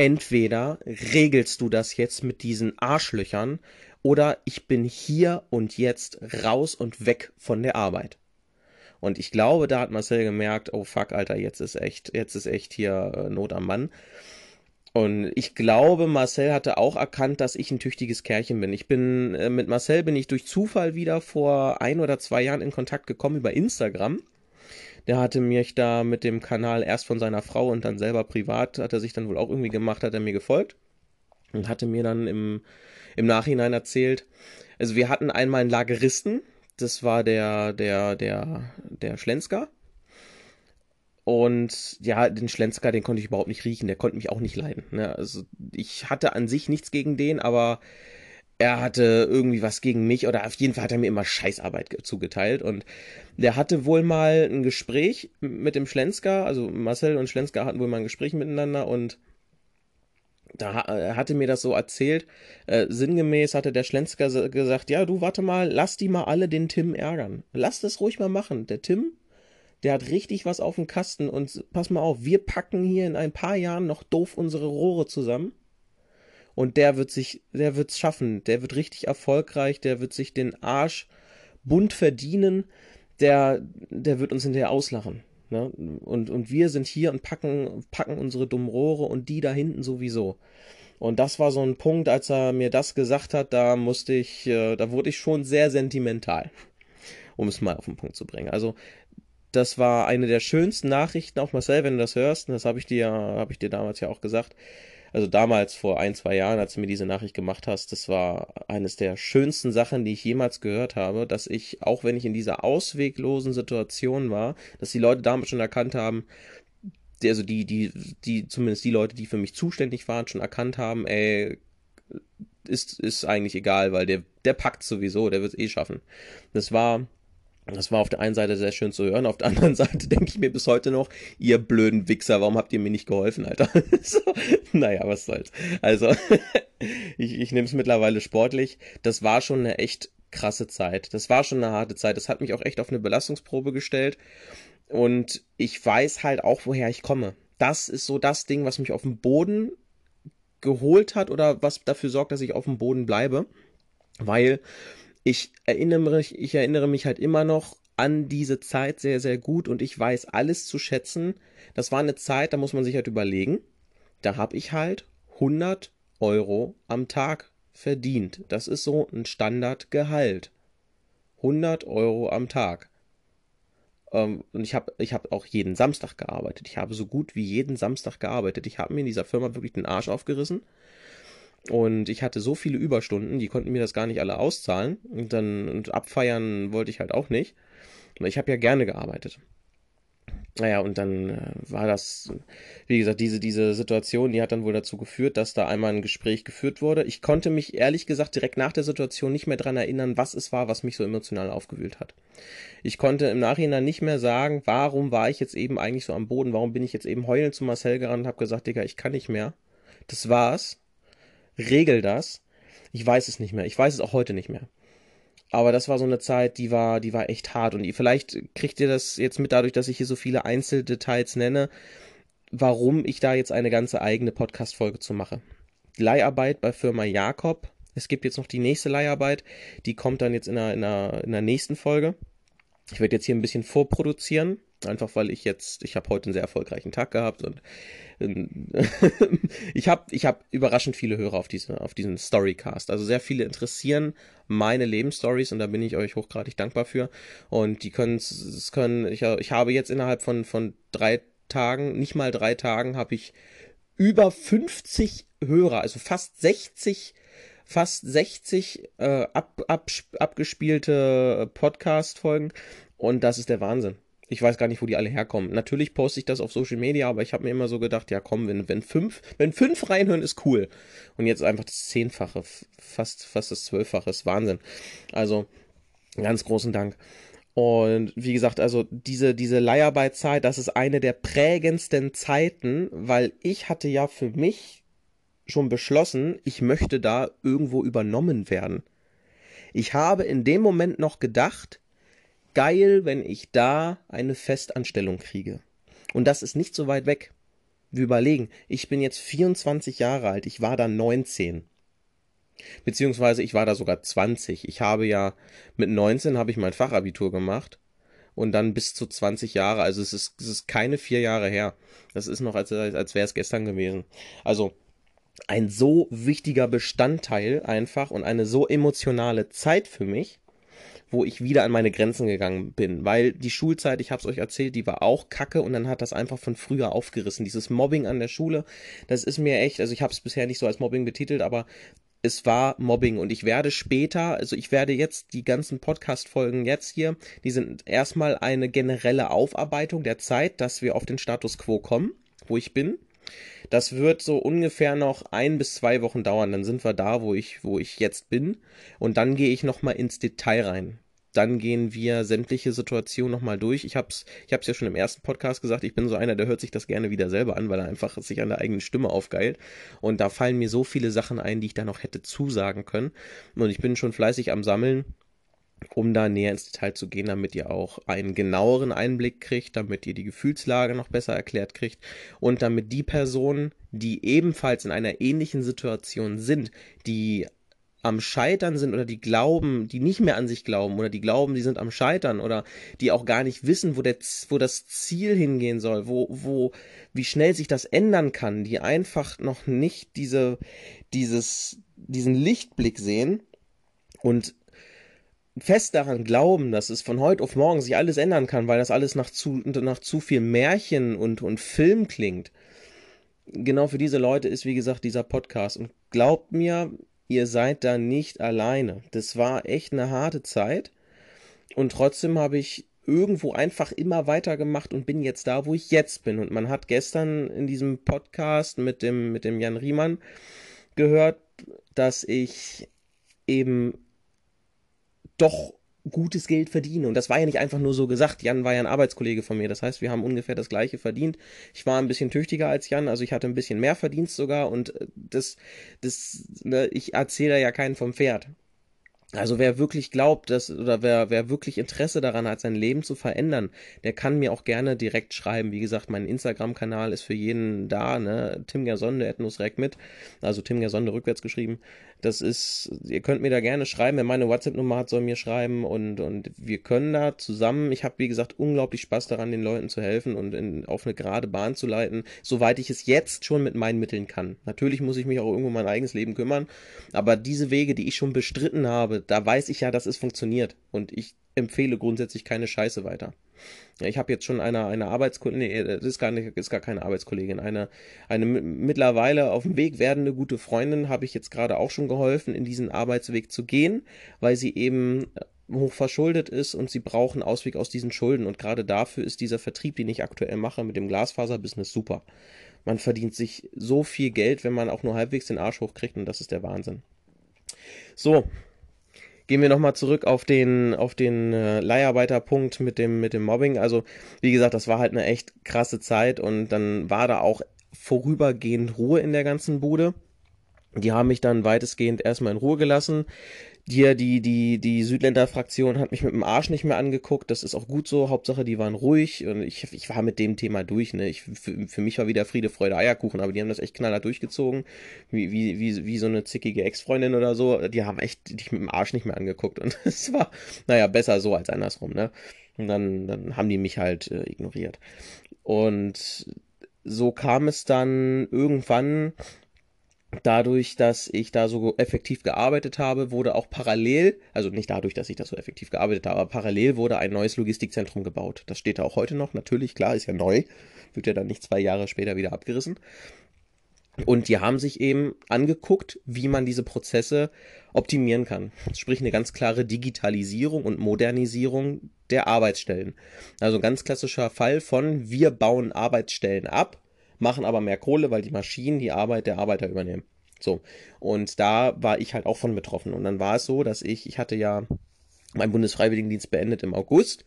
entweder regelst du das jetzt mit diesen Arschlöchern oder ich bin hier und jetzt raus und weg von der Arbeit. Und ich glaube, da hat Marcel gemerkt, oh fuck, Alter, jetzt ist echt, jetzt ist echt hier äh, Not am Mann. Und ich glaube, Marcel hatte auch erkannt, dass ich ein tüchtiges Kerlchen bin. Ich bin, äh, mit Marcel bin ich durch Zufall wieder vor ein oder zwei Jahren in Kontakt gekommen über Instagram. Der hatte mich da mit dem Kanal erst von seiner Frau und dann selber privat, hat er sich dann wohl auch irgendwie gemacht, hat er mir gefolgt und hatte mir dann im, im Nachhinein erzählt, also wir hatten einmal einen Lageristen, das war der, der, der, der Schlensker. Und ja, den Schlensker, den konnte ich überhaupt nicht riechen, der konnte mich auch nicht leiden. Ne? Also ich hatte an sich nichts gegen den, aber er hatte irgendwie was gegen mich oder auf jeden Fall hat er mir immer Scheißarbeit zugeteilt und der hatte wohl mal ein Gespräch mit dem Schlensker, also Marcel und Schlensker hatten wohl mal ein Gespräch miteinander und da er hatte mir das so erzählt, äh, sinngemäß hatte der Schlensker gesagt, ja, du warte mal, lass die mal alle den Tim ärgern. Lass das ruhig mal machen. Der Tim, der hat richtig was auf dem Kasten und pass mal auf, wir packen hier in ein paar Jahren noch doof unsere Rohre zusammen und der wird sich, der wird's schaffen, der wird richtig erfolgreich, der wird sich den Arsch bunt verdienen, der, der wird uns hinterher auslachen. Ne? Und, und wir sind hier und packen, packen unsere dummen Rohre und die da hinten sowieso. Und das war so ein Punkt, als er mir das gesagt hat, da musste ich, äh, da wurde ich schon sehr sentimental, um es mal auf den Punkt zu bringen. Also das war eine der schönsten Nachrichten, auch Marcel, wenn du das hörst, und das habe ich dir, habe ich dir damals ja auch gesagt also damals vor ein, zwei Jahren, als du mir diese Nachricht gemacht hast, das war eines der schönsten Sachen, die ich jemals gehört habe, dass ich, auch wenn ich in dieser ausweglosen Situation war, dass die Leute damals schon erkannt haben, also die, die, die, zumindest die Leute, die für mich zuständig waren, schon erkannt haben, ey, ist, ist eigentlich egal, weil der, der packt sowieso, der wird es eh schaffen. Das war, das war auf der einen Seite sehr schön zu hören, auf der anderen Seite denke ich mir bis heute noch, ihr blöden Wichser, warum habt ihr mir nicht geholfen, Alter? so, naja, was soll's. Also, ich, ich nehme es mittlerweile sportlich. Das war schon eine echt krasse Zeit. Das war schon eine harte Zeit. Das hat mich auch echt auf eine Belastungsprobe gestellt. Und ich weiß halt auch, woher ich komme. Das ist so das Ding, was mich auf den Boden geholt hat oder was dafür sorgt, dass ich auf dem Boden bleibe. Weil ich erinnere mich, ich erinnere mich halt immer noch an diese Zeit sehr, sehr gut und ich weiß alles zu schätzen. Das war eine Zeit, da muss man sich halt überlegen. Da habe ich halt 100 Euro am Tag verdient. Das ist so ein Standardgehalt. 100 Euro am Tag. Ähm, und ich habe ich hab auch jeden Samstag gearbeitet. Ich habe so gut wie jeden Samstag gearbeitet. Ich habe mir in dieser Firma wirklich den Arsch aufgerissen. Und ich hatte so viele Überstunden, die konnten mir das gar nicht alle auszahlen. Und dann und abfeiern wollte ich halt auch nicht. Ich habe ja gerne gearbeitet. Naja, und dann äh, war das, wie gesagt, diese, diese Situation, die hat dann wohl dazu geführt, dass da einmal ein Gespräch geführt wurde. Ich konnte mich ehrlich gesagt direkt nach der Situation nicht mehr dran erinnern, was es war, was mich so emotional aufgewühlt hat. Ich konnte im Nachhinein nicht mehr sagen, warum war ich jetzt eben eigentlich so am Boden, warum bin ich jetzt eben heulend zu Marcel gerannt und habe gesagt, Digga, ich kann nicht mehr. Das war's. Regel das. Ich weiß es nicht mehr. Ich weiß es auch heute nicht mehr. Aber das war so eine Zeit, die war, die war echt hart. Und vielleicht kriegt ihr das jetzt mit dadurch, dass ich hier so viele Einzeldetails nenne, warum ich da jetzt eine ganze eigene Podcast-Folge zu mache. Leiharbeit bei Firma Jakob. Es gibt jetzt noch die nächste Leiharbeit. Die kommt dann jetzt in der, in der, in der nächsten Folge. Ich werde jetzt hier ein bisschen vorproduzieren. Einfach weil ich jetzt, ich habe heute einen sehr erfolgreichen Tag gehabt und ich habe ich hab überraschend viele Hörer auf, diese, auf diesen Storycast. Also sehr viele interessieren meine Lebensstories und da bin ich euch hochgradig dankbar für. Und die können es können, ich, ich habe jetzt innerhalb von, von drei Tagen, nicht mal drei Tagen, habe ich über 50 Hörer, also fast 60 fast 60 äh, ab, ab, abgespielte Podcast-Folgen und das ist der Wahnsinn. Ich weiß gar nicht, wo die alle herkommen. Natürlich poste ich das auf Social Media, aber ich habe mir immer so gedacht, ja komm, wenn, wenn fünf, wenn fünf reinhören, ist cool. Und jetzt einfach das Zehnfache, fast, fast das Zwölffache, ist Wahnsinn. Also, ganz großen Dank. Und wie gesagt, also diese, diese Leiharbeitzeit, das ist eine der prägendsten Zeiten, weil ich hatte ja für mich schon beschlossen, ich möchte da irgendwo übernommen werden. Ich habe in dem Moment noch gedacht, geil, wenn ich da eine Festanstellung kriege. Und das ist nicht so weit weg. Wir überlegen, ich bin jetzt 24 Jahre alt, ich war da 19. Beziehungsweise ich war da sogar 20. Ich habe ja mit 19 habe ich mein Fachabitur gemacht und dann bis zu 20 Jahre. Also es ist, es ist keine vier Jahre her. Das ist noch, als, als wäre es gestern gewesen. Also ein so wichtiger Bestandteil einfach und eine so emotionale Zeit für mich wo ich wieder an meine Grenzen gegangen bin, weil die Schulzeit, ich habe es euch erzählt, die war auch kacke und dann hat das einfach von früher aufgerissen. Dieses Mobbing an der Schule, das ist mir echt, also ich habe es bisher nicht so als Mobbing betitelt, aber es war Mobbing und ich werde später, also ich werde jetzt die ganzen Podcast-Folgen jetzt hier, die sind erstmal eine generelle Aufarbeitung der Zeit, dass wir auf den Status quo kommen, wo ich bin. Das wird so ungefähr noch ein bis zwei Wochen dauern. Dann sind wir da, wo ich, wo ich jetzt bin. Und dann gehe ich nochmal ins Detail rein. Dann gehen wir sämtliche Situationen nochmal durch. Ich hab's, ich hab's ja schon im ersten Podcast gesagt, ich bin so einer, der hört sich das gerne wieder selber an, weil er einfach sich an der eigenen Stimme aufgeilt. Und da fallen mir so viele Sachen ein, die ich da noch hätte zusagen können. Und ich bin schon fleißig am Sammeln um da näher ins Detail zu gehen, damit ihr auch einen genaueren Einblick kriegt, damit ihr die Gefühlslage noch besser erklärt kriegt und damit die Personen, die ebenfalls in einer ähnlichen Situation sind, die am Scheitern sind oder die glauben, die nicht mehr an sich glauben oder die glauben, die sind am Scheitern oder die auch gar nicht wissen, wo, der, wo das Ziel hingehen soll, wo, wo, wie schnell sich das ändern kann, die einfach noch nicht diese, dieses, diesen Lichtblick sehen und fest daran glauben, dass es von heute auf morgen sich alles ändern kann, weil das alles nach zu, nach zu viel Märchen und, und Film klingt. Genau für diese Leute ist, wie gesagt, dieser Podcast. Und glaubt mir, ihr seid da nicht alleine. Das war echt eine harte Zeit. Und trotzdem habe ich irgendwo einfach immer weitergemacht und bin jetzt da, wo ich jetzt bin. Und man hat gestern in diesem Podcast mit dem, mit dem Jan Riemann gehört, dass ich eben doch gutes Geld verdiene. Und das war ja nicht einfach nur so gesagt. Jan war ja ein Arbeitskollege von mir. Das heißt, wir haben ungefähr das gleiche verdient. Ich war ein bisschen tüchtiger als Jan, also ich hatte ein bisschen mehr Verdienst sogar. Und äh, das, das, ne, ich erzähle ja keinen vom Pferd. Also wer wirklich glaubt, dass, oder wer, wer wirklich Interesse daran hat, sein Leben zu verändern, der kann mir auch gerne direkt schreiben. Wie gesagt, mein Instagram-Kanal ist für jeden da, ne? Tim Gersonde, Ethnosrec mit. Also Tim Gersonde rückwärts geschrieben. Das ist, ihr könnt mir da gerne schreiben. Wer meine WhatsApp-Nummer hat, soll mir schreiben und, und wir können da zusammen, ich habe wie gesagt unglaublich Spaß daran, den Leuten zu helfen und in, auf eine gerade Bahn zu leiten, soweit ich es jetzt schon mit meinen Mitteln kann. Natürlich muss ich mich auch irgendwo um mein eigenes Leben kümmern, aber diese Wege, die ich schon bestritten habe, da weiß ich ja, dass es funktioniert und ich empfehle grundsätzlich keine Scheiße weiter. Ich habe jetzt schon eine, eine Arbeitskollegin, nee, das ist gar, nicht, ist gar keine Arbeitskollegin, eine, eine mittlerweile auf dem Weg werdende gute Freundin habe ich jetzt gerade auch schon geholfen, in diesen Arbeitsweg zu gehen, weil sie eben hoch verschuldet ist und sie brauchen Ausweg aus diesen Schulden. Und gerade dafür ist dieser Vertrieb, den ich aktuell mache mit dem Glasfaserbusiness super. Man verdient sich so viel Geld, wenn man auch nur halbwegs den Arsch hochkriegt und das ist der Wahnsinn. So, gehen wir nochmal zurück auf den, auf den äh, Leiharbeiterpunkt mit dem, mit dem Mobbing. Also, wie gesagt, das war halt eine echt krasse Zeit und dann war da auch vorübergehend Ruhe in der ganzen Bude. Die haben mich dann weitestgehend erstmal in Ruhe gelassen. Hier, die, die, die Südländer-Fraktion hat mich mit dem Arsch nicht mehr angeguckt. Das ist auch gut so. Hauptsache, die waren ruhig und ich, ich war mit dem Thema durch. Ne? Ich, für, für mich war wieder Friede, Freude, Eierkuchen, aber die haben das echt knallhart durchgezogen. Wie, wie, wie, wie so eine zickige Ex-Freundin oder so. Die haben echt dich mit dem Arsch nicht mehr angeguckt. Und es war, naja, besser so als andersrum. Ne? Und dann, dann haben die mich halt äh, ignoriert. Und so kam es dann irgendwann dadurch, dass ich da so effektiv gearbeitet habe, wurde auch parallel, also nicht dadurch, dass ich da so effektiv gearbeitet habe, aber parallel wurde ein neues Logistikzentrum gebaut. Das steht da auch heute noch, natürlich, klar, ist ja neu, wird ja dann nicht zwei Jahre später wieder abgerissen. Und die haben sich eben angeguckt, wie man diese Prozesse optimieren kann. Sprich eine ganz klare Digitalisierung und Modernisierung der Arbeitsstellen. Also ein ganz klassischer Fall von wir bauen Arbeitsstellen ab, machen aber mehr Kohle, weil die Maschinen die Arbeit der Arbeiter übernehmen. So. Und da war ich halt auch von betroffen. Und dann war es so, dass ich, ich hatte ja meinen Bundesfreiwilligendienst beendet im August.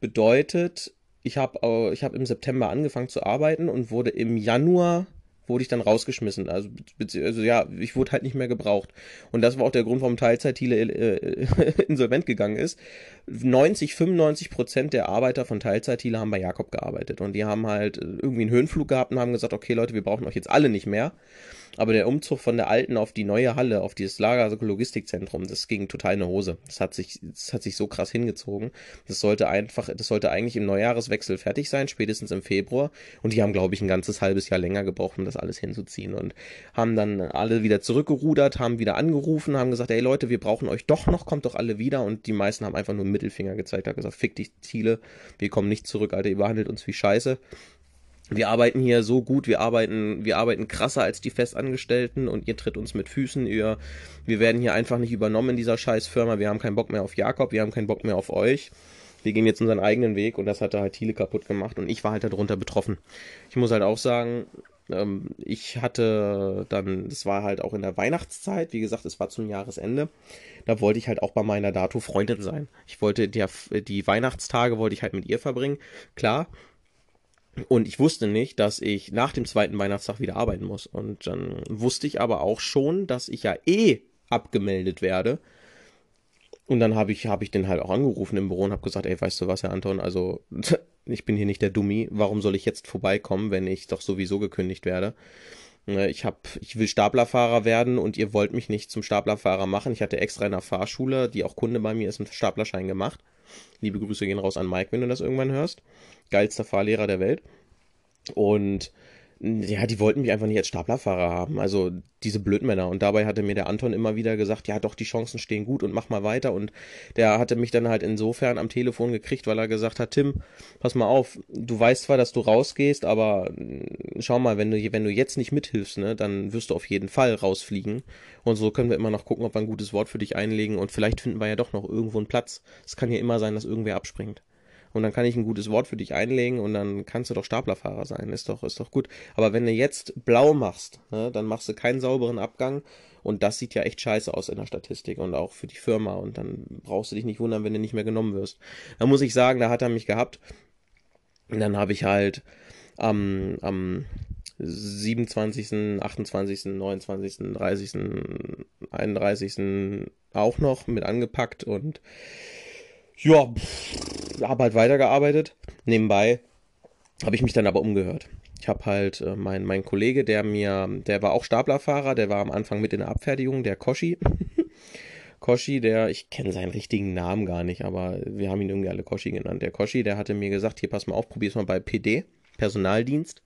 Bedeutet, ich habe äh, ich hab im September angefangen zu arbeiten und wurde im Januar wurde ich dann rausgeschmissen. Also, also ja, ich wurde halt nicht mehr gebraucht. Und das war auch der Grund, warum Teilzeit Thiele äh, insolvent gegangen ist. 90, 95 Prozent der Arbeiter von Teilzeit Thiele haben bei Jakob gearbeitet. Und die haben halt irgendwie einen Höhenflug gehabt und haben gesagt, okay Leute, wir brauchen euch jetzt alle nicht mehr. Aber der Umzug von der alten auf die neue Halle, auf dieses Lager, also Logistikzentrum, das ging total in eine Hose. Das hat sich, das hat sich so krass hingezogen. Das sollte einfach, das sollte eigentlich im Neujahreswechsel fertig sein, spätestens im Februar. Und die haben, glaube ich, ein ganzes halbes Jahr länger gebraucht, um das alles hinzuziehen. Und haben dann alle wieder zurückgerudert, haben wieder angerufen, haben gesagt, ey Leute, wir brauchen euch doch noch, kommt doch alle wieder. Und die meisten haben einfach nur Mittelfinger gezeigt, haben gesagt, fick dich, Ziele, wir kommen nicht zurück, Alter, ihr behandelt uns wie Scheiße wir arbeiten hier so gut, wir arbeiten, wir arbeiten krasser als die Festangestellten und ihr tritt uns mit Füßen, ihr, wir werden hier einfach nicht übernommen in dieser Scheißfirma, wir haben keinen Bock mehr auf Jakob, wir haben keinen Bock mehr auf euch. Wir gehen jetzt unseren eigenen Weg und das hat halt Thiele kaputt gemacht und ich war halt darunter betroffen. Ich muss halt auch sagen, ähm, ich hatte dann, das war halt auch in der Weihnachtszeit, wie gesagt, es war zum Jahresende, da wollte ich halt auch bei meiner Dato Freundin sein. Ich wollte der, die Weihnachtstage wollte ich halt mit ihr verbringen. Klar, und ich wusste nicht, dass ich nach dem zweiten Weihnachtstag wieder arbeiten muss. Und dann wusste ich aber auch schon, dass ich ja eh abgemeldet werde. Und dann habe ich, hab ich den halt auch angerufen im Büro und habe gesagt, ey, weißt du was, Herr Anton, also ich bin hier nicht der Dummi, warum soll ich jetzt vorbeikommen, wenn ich doch sowieso gekündigt werde? Ne, ich hab, ich will Staplerfahrer werden und ihr wollt mich nicht zum Staplerfahrer machen. Ich hatte extra in der Fahrschule, die auch Kunde bei mir ist, einen Staplerschein gemacht. Liebe Grüße gehen raus an Mike, wenn du das irgendwann hörst. Geilster Fahrlehrer der Welt. Und ja, die wollten mich einfach nicht als Staplerfahrer haben. Also diese Blödmänner. Und dabei hatte mir der Anton immer wieder gesagt, ja doch, die Chancen stehen gut und mach mal weiter. Und der hatte mich dann halt insofern am Telefon gekriegt, weil er gesagt hat, Tim, pass mal auf, du weißt zwar, dass du rausgehst, aber mm, schau mal, wenn du, wenn du jetzt nicht mithilfst, ne, dann wirst du auf jeden Fall rausfliegen. Und so können wir immer noch gucken, ob wir ein gutes Wort für dich einlegen. Und vielleicht finden wir ja doch noch irgendwo einen Platz. Es kann ja immer sein, dass irgendwer abspringt und dann kann ich ein gutes Wort für dich einlegen und dann kannst du doch Staplerfahrer sein. Ist doch, ist doch gut. Aber wenn du jetzt blau machst, ne, dann machst du keinen sauberen Abgang und das sieht ja echt scheiße aus in der Statistik und auch für die Firma und dann brauchst du dich nicht wundern, wenn du nicht mehr genommen wirst. Da muss ich sagen, da hat er mich gehabt. Und dann habe ich halt am, am 27., 28., 29., 30., 31. auch noch mit angepackt und ja, habe halt weitergearbeitet. Nebenbei habe ich mich dann aber umgehört. Ich habe halt äh, mein, mein Kollege, der mir, der war auch Staplerfahrer, der war am Anfang mit in der Abfertigung, der Koshi. Koshi, der, ich kenne seinen richtigen Namen gar nicht, aber wir haben ihn irgendwie alle Koshi genannt. Der Koshi, der hatte mir gesagt, hier pass mal auf, probier's mal bei PD, Personaldienst.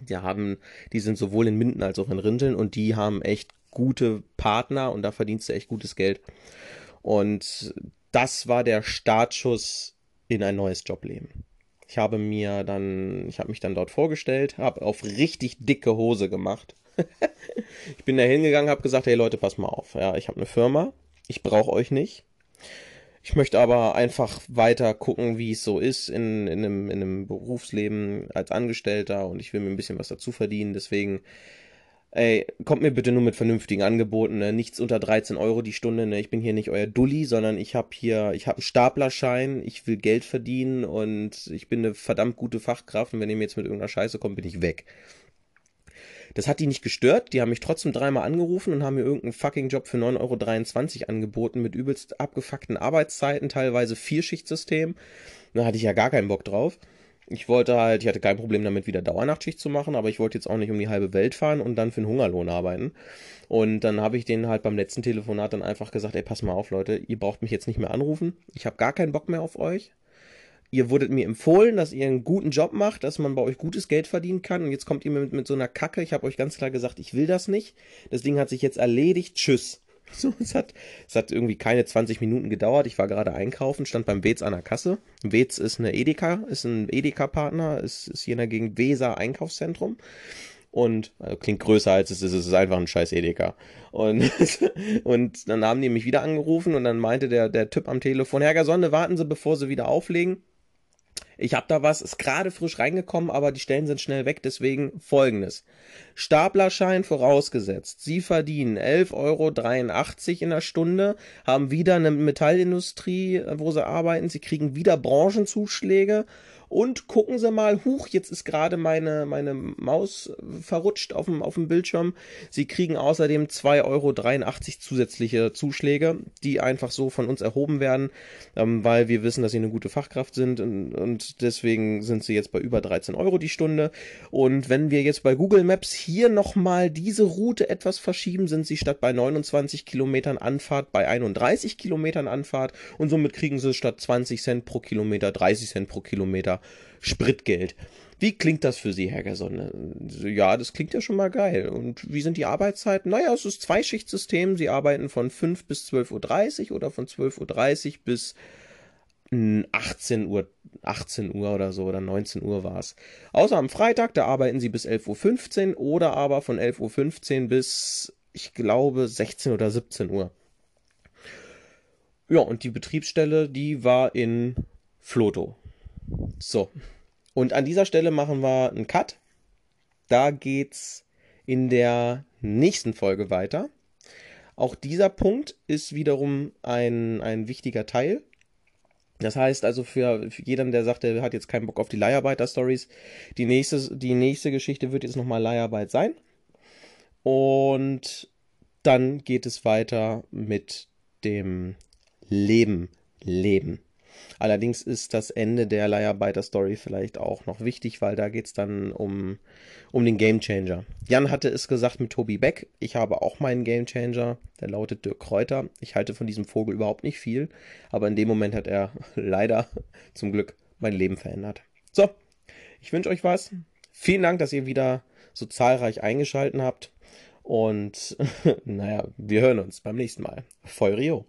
Die haben, die sind sowohl in Minden als auch in Rinteln und die haben echt gute Partner und da verdienst du echt gutes Geld. Und das war der Startschuss in ein neues Jobleben. Ich habe mir dann, ich habe mich dann dort vorgestellt, habe auf richtig dicke Hose gemacht. ich bin da hingegangen, habe gesagt, hey Leute, pass mal auf, ja, ich habe eine Firma, ich brauche euch nicht. Ich möchte aber einfach weiter gucken, wie es so ist in, in, einem, in einem Berufsleben als Angestellter und ich will mir ein bisschen was dazu verdienen. Deswegen, ey, kommt mir bitte nur mit vernünftigen Angeboten. Ne? Nichts unter 13 Euro die Stunde. Ne? Ich bin hier nicht euer Dulli, sondern ich habe hier, ich habe einen Staplerschein, ich will Geld verdienen und ich bin eine verdammt gute Fachkraft und wenn ihr mir jetzt mit irgendeiner Scheiße kommt, bin ich weg. Das hat die nicht gestört. Die haben mich trotzdem dreimal angerufen und haben mir irgendeinen fucking Job für 9,23 Euro angeboten mit übelst abgefuckten Arbeitszeiten, teilweise Vierschichtsystem. Da hatte ich ja gar keinen Bock drauf. Ich wollte halt, ich hatte kein Problem damit, wieder Dauernachtschicht zu machen, aber ich wollte jetzt auch nicht um die halbe Welt fahren und dann für einen Hungerlohn arbeiten. Und dann habe ich denen halt beim letzten Telefonat dann einfach gesagt, ey, pass mal auf, Leute, ihr braucht mich jetzt nicht mehr anrufen. Ich habe gar keinen Bock mehr auf euch ihr wurdet mir empfohlen, dass ihr einen guten Job macht, dass man bei euch gutes Geld verdienen kann und jetzt kommt ihr mit, mit so einer Kacke. Ich habe euch ganz klar gesagt, ich will das nicht. Das Ding hat sich jetzt erledigt. Tschüss. So, es hat, es hat irgendwie keine 20 Minuten gedauert. Ich war gerade einkaufen, stand beim Wetz an der Kasse. Wetz ist eine Edeka, ist ein Edeka-Partner, ist, ist hier in der Gegend Weser Einkaufszentrum. Und also klingt größer als es ist, es ist einfach ein scheiß Edeka. Und, und dann haben die mich wieder angerufen und dann meinte der, der Typ am Telefon, Herr Gasonde, warten Sie, bevor Sie wieder auflegen. Ich habe da was, ist gerade frisch reingekommen, aber die Stellen sind schnell weg, deswegen folgendes. Staplerschein vorausgesetzt. Sie verdienen 11,83 Euro in der Stunde, haben wieder eine Metallindustrie, wo sie arbeiten, sie kriegen wieder Branchenzuschläge und gucken Sie mal, huch, jetzt ist gerade meine, meine Maus verrutscht auf dem, auf dem Bildschirm. Sie kriegen außerdem 2,83 Euro zusätzliche Zuschläge, die einfach so von uns erhoben werden, ähm, weil wir wissen, dass Sie eine gute Fachkraft sind und, und deswegen sind Sie jetzt bei über 13 Euro die Stunde. Und wenn wir jetzt bei Google Maps hier nochmal diese Route etwas verschieben, sind Sie statt bei 29 Kilometern Anfahrt bei 31 Kilometern Anfahrt und somit kriegen Sie statt 20 Cent pro Kilometer 30 Cent pro Kilometer Spritgeld. Wie klingt das für Sie, Herr Gersonne? Ja, das klingt ja schon mal geil. Und wie sind die Arbeitszeiten? Naja, es ist Zweischichtsystem. Sie arbeiten von 5 bis 12.30 Uhr oder von 12.30 Uhr bis 18 Uhr, 18 Uhr oder so oder 19 Uhr war es. Außer am Freitag, da arbeiten Sie bis 11.15 Uhr oder aber von 11.15 Uhr bis, ich glaube, 16 oder 17 Uhr. Ja, und die Betriebsstelle, die war in Floto. So. Und an dieser Stelle machen wir einen Cut. Da geht's in der nächsten Folge weiter. Auch dieser Punkt ist wiederum ein, ein wichtiger Teil. Das heißt also für, für jeden, der sagt, der hat jetzt keinen Bock auf die Leiharbeiter-Stories, die nächste, die nächste Geschichte wird jetzt nochmal Leiharbeit sein. Und dann geht es weiter mit dem Leben, Leben. Allerdings ist das Ende der Leiharbeiter-Story vielleicht auch noch wichtig, weil da geht es dann um, um den Gamechanger. Jan hatte es gesagt mit Tobi Beck. Ich habe auch meinen Gamechanger. Der lautet Dirk Kräuter. Ich halte von diesem Vogel überhaupt nicht viel, aber in dem Moment hat er leider zum Glück mein Leben verändert. So, ich wünsche euch was. Vielen Dank, dass ihr wieder so zahlreich eingeschaltet habt. Und naja, wir hören uns beim nächsten Mal. Voll Rio.